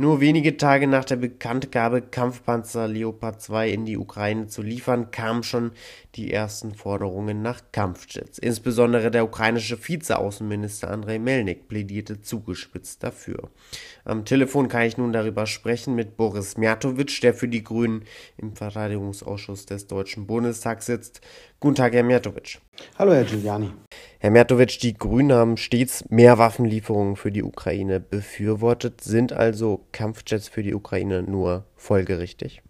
Nur wenige Tage nach der Bekanntgabe, Kampfpanzer Leopard 2 in die Ukraine zu liefern, kamen schon die ersten Forderungen nach Kampfjets. Insbesondere der ukrainische Vizeaußenminister Andrei Melnik plädierte zugespitzt dafür. Am Telefon kann ich nun darüber sprechen mit Boris Mjatovic, der für die Grünen im Verteidigungsausschuss des Deutschen Bundestags sitzt. Guten Tag, Herr Mjatovic. Hallo, Herr Giuliani. Herr Mertovic, die Grünen haben stets mehr Waffenlieferungen für die Ukraine befürwortet. Sind also Kampfjets für die Ukraine nur folgerichtig?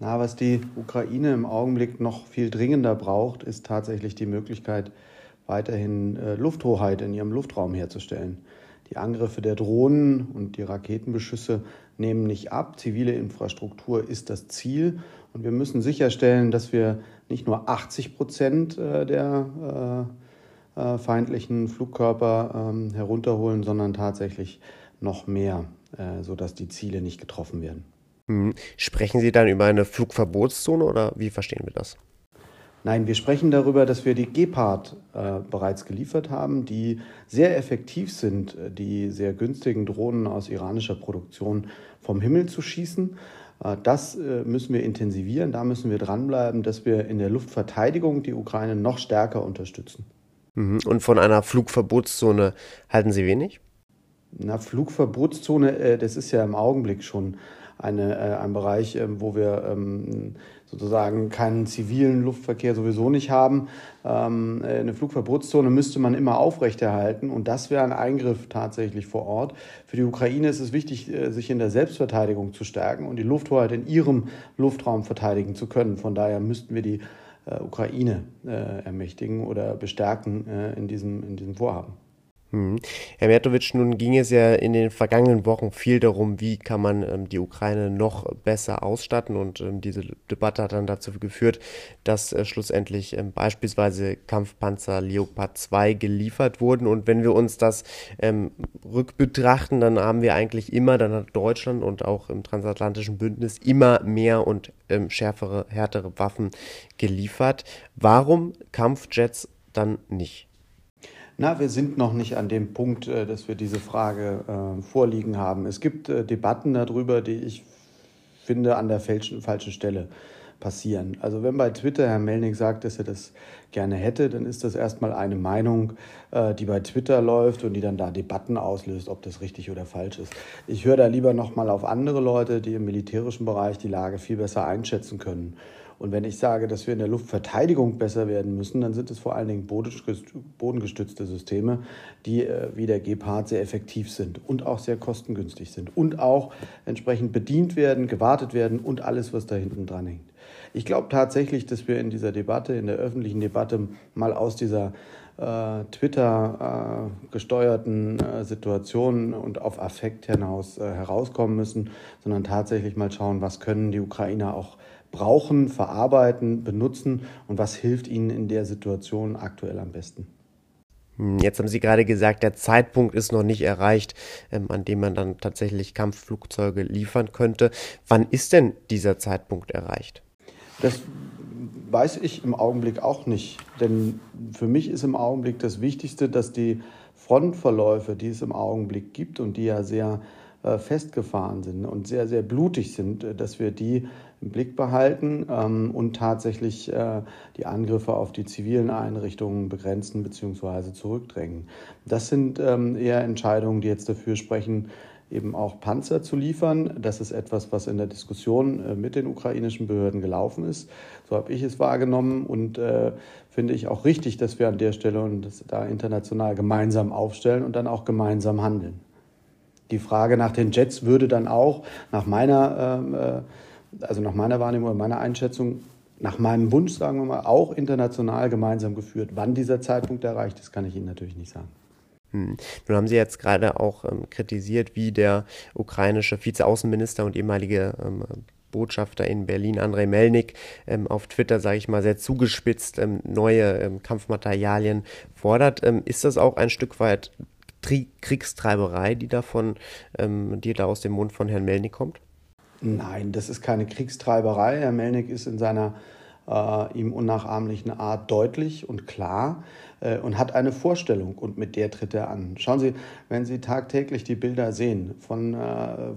Na, was die Ukraine im Augenblick noch viel dringender braucht, ist tatsächlich die Möglichkeit, weiterhin äh, Lufthoheit in ihrem Luftraum herzustellen. Die Angriffe der Drohnen und die Raketenbeschüsse nehmen nicht ab. Zivile Infrastruktur ist das Ziel. Und wir müssen sicherstellen, dass wir nicht nur 80 Prozent äh, der äh, äh, feindlichen Flugkörper ähm, herunterholen, sondern tatsächlich noch mehr, äh, sodass die Ziele nicht getroffen werden. Hm. Sprechen Sie dann über eine Flugverbotszone oder wie verstehen wir das? Nein, wir sprechen darüber, dass wir die Gepard äh, bereits geliefert haben, die sehr effektiv sind, die sehr günstigen Drohnen aus iranischer Produktion vom Himmel zu schießen. Äh, das äh, müssen wir intensivieren, da müssen wir dranbleiben, dass wir in der Luftverteidigung die Ukraine noch stärker unterstützen. Mhm. Und von einer Flugverbotszone halten Sie wenig? Na, Flugverbotszone, äh, das ist ja im Augenblick schon eine, äh, ein Bereich, ähm, wo wir ähm, sozusagen keinen zivilen Luftverkehr sowieso nicht haben. Ähm, äh, eine Flugverbotszone müsste man immer aufrechterhalten und das wäre ein Eingriff tatsächlich vor Ort. Für die Ukraine ist es wichtig, sich in der Selbstverteidigung zu stärken und die Lufthoheit in ihrem Luftraum verteidigen zu können. Von daher müssten wir die Ukraine äh, ermächtigen oder bestärken äh, in, diesem, in diesem Vorhaben. Hm. Herr Mertovic, nun ging es ja in den vergangenen Wochen viel darum, wie kann man ähm, die Ukraine noch besser ausstatten und ähm, diese Debatte hat dann dazu geführt, dass äh, schlussendlich ähm, beispielsweise Kampfpanzer Leopard 2 geliefert wurden und wenn wir uns das ähm, rückbetrachten, dann haben wir eigentlich immer, dann hat Deutschland und auch im transatlantischen Bündnis immer mehr und ähm, schärfere, härtere Waffen geliefert. Warum Kampfjets dann nicht? Na, wir sind noch nicht an dem Punkt, äh, dass wir diese Frage äh, vorliegen haben. Es gibt äh, Debatten darüber, die ich finde an der falschen, falschen Stelle passieren. Also wenn bei Twitter Herr Melnick sagt, dass er das gerne hätte, dann ist das erstmal eine Meinung, äh, die bei Twitter läuft und die dann da Debatten auslöst, ob das richtig oder falsch ist. Ich höre da lieber nochmal auf andere Leute, die im militärischen Bereich die Lage viel besser einschätzen können. Und wenn ich sage, dass wir in der Luftverteidigung besser werden müssen, dann sind es vor allen Dingen bodengestützte Systeme, die äh, wie der Gepard sehr effektiv sind und auch sehr kostengünstig sind und auch entsprechend bedient werden, gewartet werden und alles, was da hinten dran hängt. Ich glaube tatsächlich, dass wir in dieser Debatte, in der öffentlichen Debatte mal aus dieser äh, Twitter äh, äh, Situationen und auf Affekt hinaus äh, herauskommen müssen, sondern tatsächlich mal schauen, was können die Ukrainer auch brauchen, verarbeiten, benutzen und was hilft ihnen in der Situation aktuell am besten. Hm, jetzt haben Sie gerade gesagt, der Zeitpunkt ist noch nicht erreicht, ähm, an dem man dann tatsächlich Kampfflugzeuge liefern könnte. Wann ist denn dieser Zeitpunkt erreicht? Das weiß ich im Augenblick auch nicht. Denn für mich ist im Augenblick das Wichtigste, dass die Frontverläufe, die es im Augenblick gibt und die ja sehr äh, festgefahren sind und sehr, sehr blutig sind, äh, dass wir die im Blick behalten ähm, und tatsächlich äh, die Angriffe auf die zivilen Einrichtungen begrenzen bzw. zurückdrängen. Das sind ähm, eher Entscheidungen, die jetzt dafür sprechen, eben auch Panzer zu liefern. Das ist etwas, was in der Diskussion äh, mit den ukrainischen Behörden gelaufen ist. So habe ich es wahrgenommen und äh, finde ich auch richtig, dass wir an der Stelle und da international gemeinsam aufstellen und dann auch gemeinsam handeln. Die Frage nach den Jets würde dann auch nach meiner, ähm, äh, also nach meiner Wahrnehmung und meiner Einschätzung, nach meinem Wunsch, sagen wir mal, auch international gemeinsam geführt. Wann dieser Zeitpunkt erreicht ist, kann ich Ihnen natürlich nicht sagen. Hm. Nun haben Sie jetzt gerade auch ähm, kritisiert, wie der ukrainische Vizeaußenminister und ehemalige ähm, Botschafter in Berlin, Andrei Melnik, ähm, auf Twitter, sage ich mal, sehr zugespitzt ähm, neue ähm, Kampfmaterialien fordert. Ähm, ist das auch ein Stück weit Tri Kriegstreiberei, die davon, die da aus dem Mund von Herrn Melnik kommt? Nein, das ist keine Kriegstreiberei. Herr Melnik ist in seiner äh, ihm unnachahmlichen Art deutlich und klar äh, und hat eine Vorstellung und mit der tritt er an. Schauen Sie, wenn Sie tagtäglich die Bilder sehen von äh,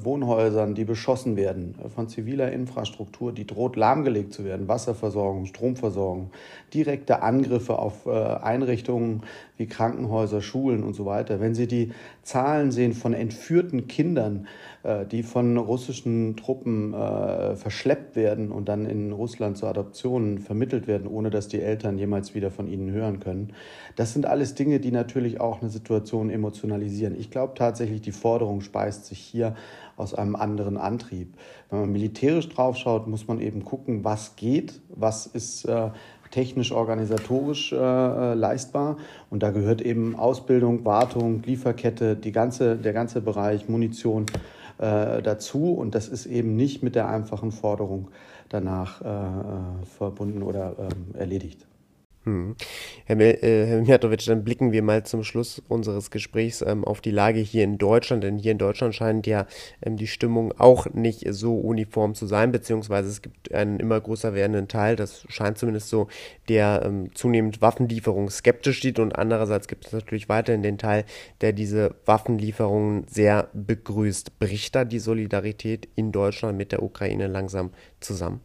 Wohnhäusern, die beschossen werden, äh, von ziviler Infrastruktur, die droht lahmgelegt zu werden, Wasserversorgung, Stromversorgung, direkte Angriffe auf äh, Einrichtungen wie Krankenhäuser, Schulen und so weiter, wenn Sie die Zahlen sehen von entführten Kindern, äh, die von russischen Truppen verschleppt werden und dann in Russland zur Adoption vermittelt werden, ohne dass die Eltern jemals wieder von ihnen hören können. Das sind alles Dinge, die natürlich auch eine Situation emotionalisieren. Ich glaube tatsächlich, die Forderung speist sich hier aus einem anderen Antrieb. Wenn man militärisch draufschaut, muss man eben gucken, was geht, was ist äh, technisch organisatorisch äh, leistbar. Und da gehört eben Ausbildung, Wartung, Lieferkette, die ganze, der ganze Bereich Munition äh, dazu. Und das ist eben nicht mit der einfachen Forderung danach äh, äh verbunden oder ähm, erledigt. Hm. Herr, äh, Herr Mijatovic, dann blicken wir mal zum Schluss unseres Gesprächs ähm, auf die Lage hier in Deutschland, denn hier in Deutschland scheint ja ähm, die Stimmung auch nicht so uniform zu sein, beziehungsweise es gibt einen immer größer werdenden Teil, das scheint zumindest so, der ähm, zunehmend Waffenlieferungen skeptisch sieht und andererseits gibt es natürlich weiterhin den Teil, der diese Waffenlieferungen sehr begrüßt. Bricht da die Solidarität in Deutschland mit der Ukraine langsam zusammen?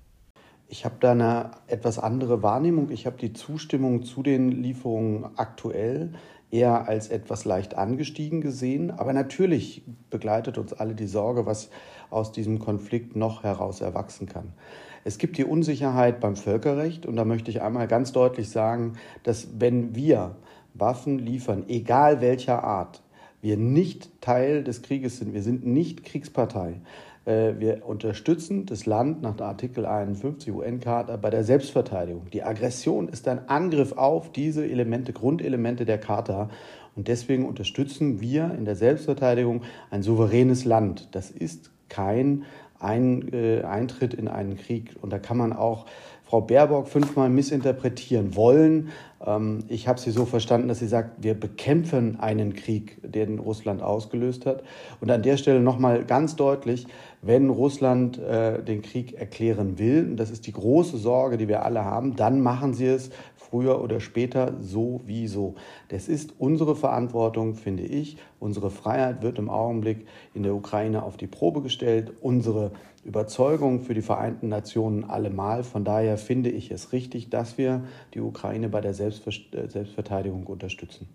Ich habe da eine etwas andere Wahrnehmung. Ich habe die Zustimmung zu den Lieferungen aktuell eher als etwas leicht angestiegen gesehen. Aber natürlich begleitet uns alle die Sorge, was aus diesem Konflikt noch heraus erwachsen kann. Es gibt die Unsicherheit beim Völkerrecht und da möchte ich einmal ganz deutlich sagen, dass wenn wir Waffen liefern, egal welcher Art, wir nicht Teil des Krieges sind, wir sind nicht Kriegspartei, wir unterstützen das Land nach Artikel 51 UN-Charta bei der Selbstverteidigung. Die Aggression ist ein Angriff auf diese Elemente, Grundelemente der Charta. Und deswegen unterstützen wir in der Selbstverteidigung ein souveränes Land. Das ist kein ein, äh, Eintritt in einen Krieg. Und da kann man auch Frau Baerbock fünfmal missinterpretieren wollen. Ähm, ich habe sie so verstanden, dass sie sagt, wir bekämpfen einen Krieg, den Russland ausgelöst hat. Und an der Stelle nochmal ganz deutlich, wenn Russland äh, den Krieg erklären will, und das ist die große Sorge, die wir alle haben, dann machen sie es früher oder später sowieso. Das ist unsere Verantwortung, finde ich. Unsere Freiheit wird im Augenblick in der Ukraine auf die Probe gestellt. Unsere Überzeugung für die Vereinten Nationen allemal. Von daher finde ich es richtig, dass wir die Ukraine bei der Selbstver äh, Selbstverteidigung unterstützen.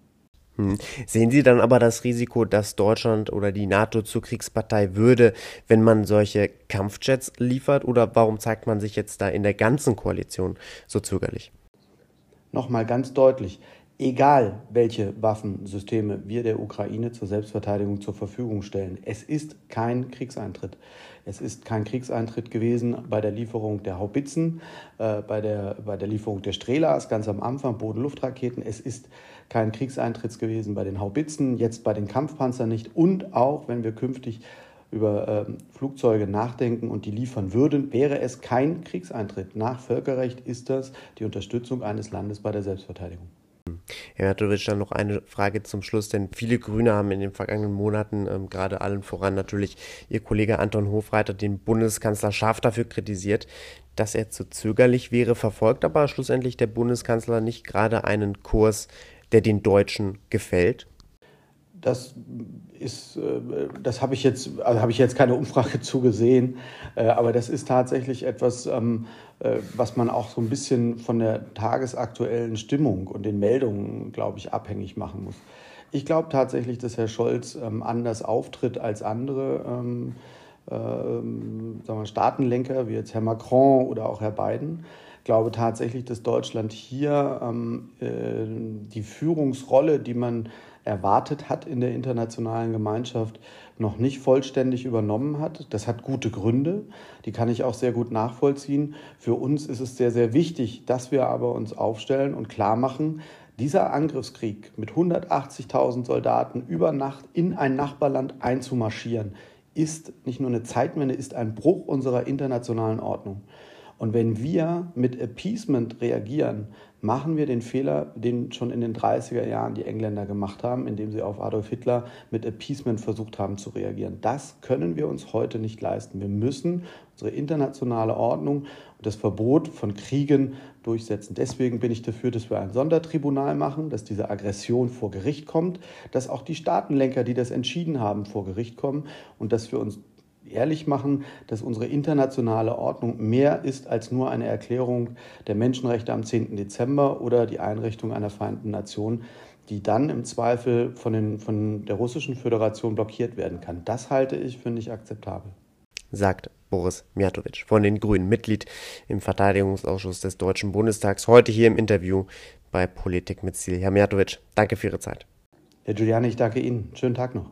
Hm. Sehen Sie dann aber das Risiko, dass Deutschland oder die NATO zur Kriegspartei würde, wenn man solche Kampfjets liefert? Oder warum zeigt man sich jetzt da in der ganzen Koalition so zögerlich? Nochmal ganz deutlich, egal welche Waffensysteme wir der Ukraine zur Selbstverteidigung zur Verfügung stellen, es ist kein Kriegseintritt. Es ist kein Kriegseintritt gewesen bei der Lieferung der Haubitzen, äh, bei, der, bei der Lieferung der Strelas ganz am Anfang, Boden-Luftraketen. Es ist kein Kriegseintritt gewesen bei den Haubitzen, jetzt bei den Kampfpanzern nicht. Und auch, wenn wir künftig über äh, Flugzeuge nachdenken und die liefern würden, wäre es kein Kriegseintritt. Nach Völkerrecht ist das die Unterstützung eines Landes bei der Selbstverteidigung. Herr Matovic, dann noch eine Frage zum Schluss, denn viele Grüne haben in den vergangenen Monaten, ähm, gerade allen voran natürlich Ihr Kollege Anton Hofreiter, den Bundeskanzler scharf dafür kritisiert, dass er zu zögerlich wäre, verfolgt aber schlussendlich der Bundeskanzler nicht gerade einen Kurs, der den Deutschen gefällt? Das ist, äh, das habe ich jetzt, also habe ich jetzt keine Umfrage zugesehen, äh, aber das ist tatsächlich etwas, ähm, äh, was man auch so ein bisschen von der tagesaktuellen Stimmung und den Meldungen, glaube ich, abhängig machen muss. Ich glaube tatsächlich, dass Herr Scholz ähm, anders auftritt als andere ähm, äh, wir, Staatenlenker, wie jetzt Herr Macron oder auch Herr Biden. Glaube tatsächlich, dass Deutschland hier ähm, äh, die Führungsrolle, die man erwartet hat in der internationalen Gemeinschaft, noch nicht vollständig übernommen hat. Das hat gute Gründe, die kann ich auch sehr gut nachvollziehen. Für uns ist es sehr, sehr wichtig, dass wir aber uns aufstellen und klar machen, dieser Angriffskrieg mit 180.000 Soldaten über Nacht in ein Nachbarland einzumarschieren, ist nicht nur eine Zeitwende, ist ein Bruch unserer internationalen Ordnung. Und wenn wir mit Appeasement reagieren, machen wir den Fehler, den schon in den 30er Jahren die Engländer gemacht haben, indem sie auf Adolf Hitler mit Appeasement versucht haben zu reagieren. Das können wir uns heute nicht leisten. Wir müssen unsere internationale Ordnung und das Verbot von Kriegen durchsetzen. Deswegen bin ich dafür, dass wir ein Sondertribunal machen, dass diese Aggression vor Gericht kommt, dass auch die Staatenlenker, die das entschieden haben, vor Gericht kommen und dass wir uns ehrlich machen, dass unsere internationale Ordnung mehr ist als nur eine Erklärung der Menschenrechte am 10. Dezember oder die Einrichtung einer Vereinten Nation, die dann im Zweifel von, den, von der Russischen Föderation blockiert werden kann. Das halte ich für nicht akzeptabel. Sagt Boris Mijatovic von den Grünen, Mitglied im Verteidigungsausschuss des Deutschen Bundestags, heute hier im Interview bei Politik mit Ziel. Herr Mijatovic, danke für Ihre Zeit. Herr Giuliani, ich danke Ihnen. Schönen Tag noch.